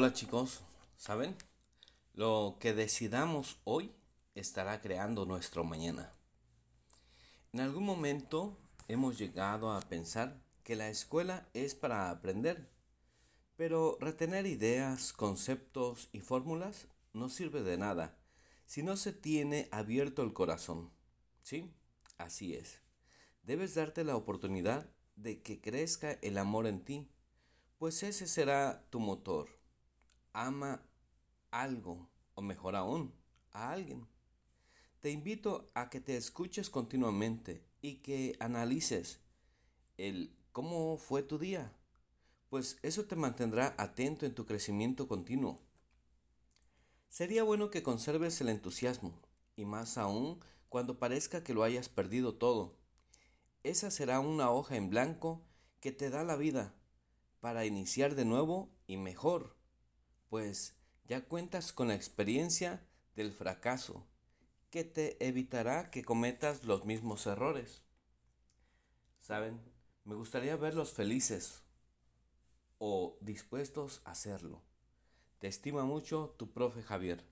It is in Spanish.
Hola chicos, ¿saben? Lo que decidamos hoy estará creando nuestro mañana. En algún momento hemos llegado a pensar que la escuela es para aprender, pero retener ideas, conceptos y fórmulas no sirve de nada si no se tiene abierto el corazón. ¿Sí? Así es. Debes darte la oportunidad de que crezca el amor en ti, pues ese será tu motor ama algo, o mejor aún, a alguien. Te invito a que te escuches continuamente y que analices el cómo fue tu día, pues eso te mantendrá atento en tu crecimiento continuo. Sería bueno que conserves el entusiasmo, y más aún cuando parezca que lo hayas perdido todo. Esa será una hoja en blanco que te da la vida para iniciar de nuevo y mejor pues ya cuentas con la experiencia del fracaso, que te evitará que cometas los mismos errores. Saben, me gustaría verlos felices o dispuestos a hacerlo. Te estima mucho tu profe Javier.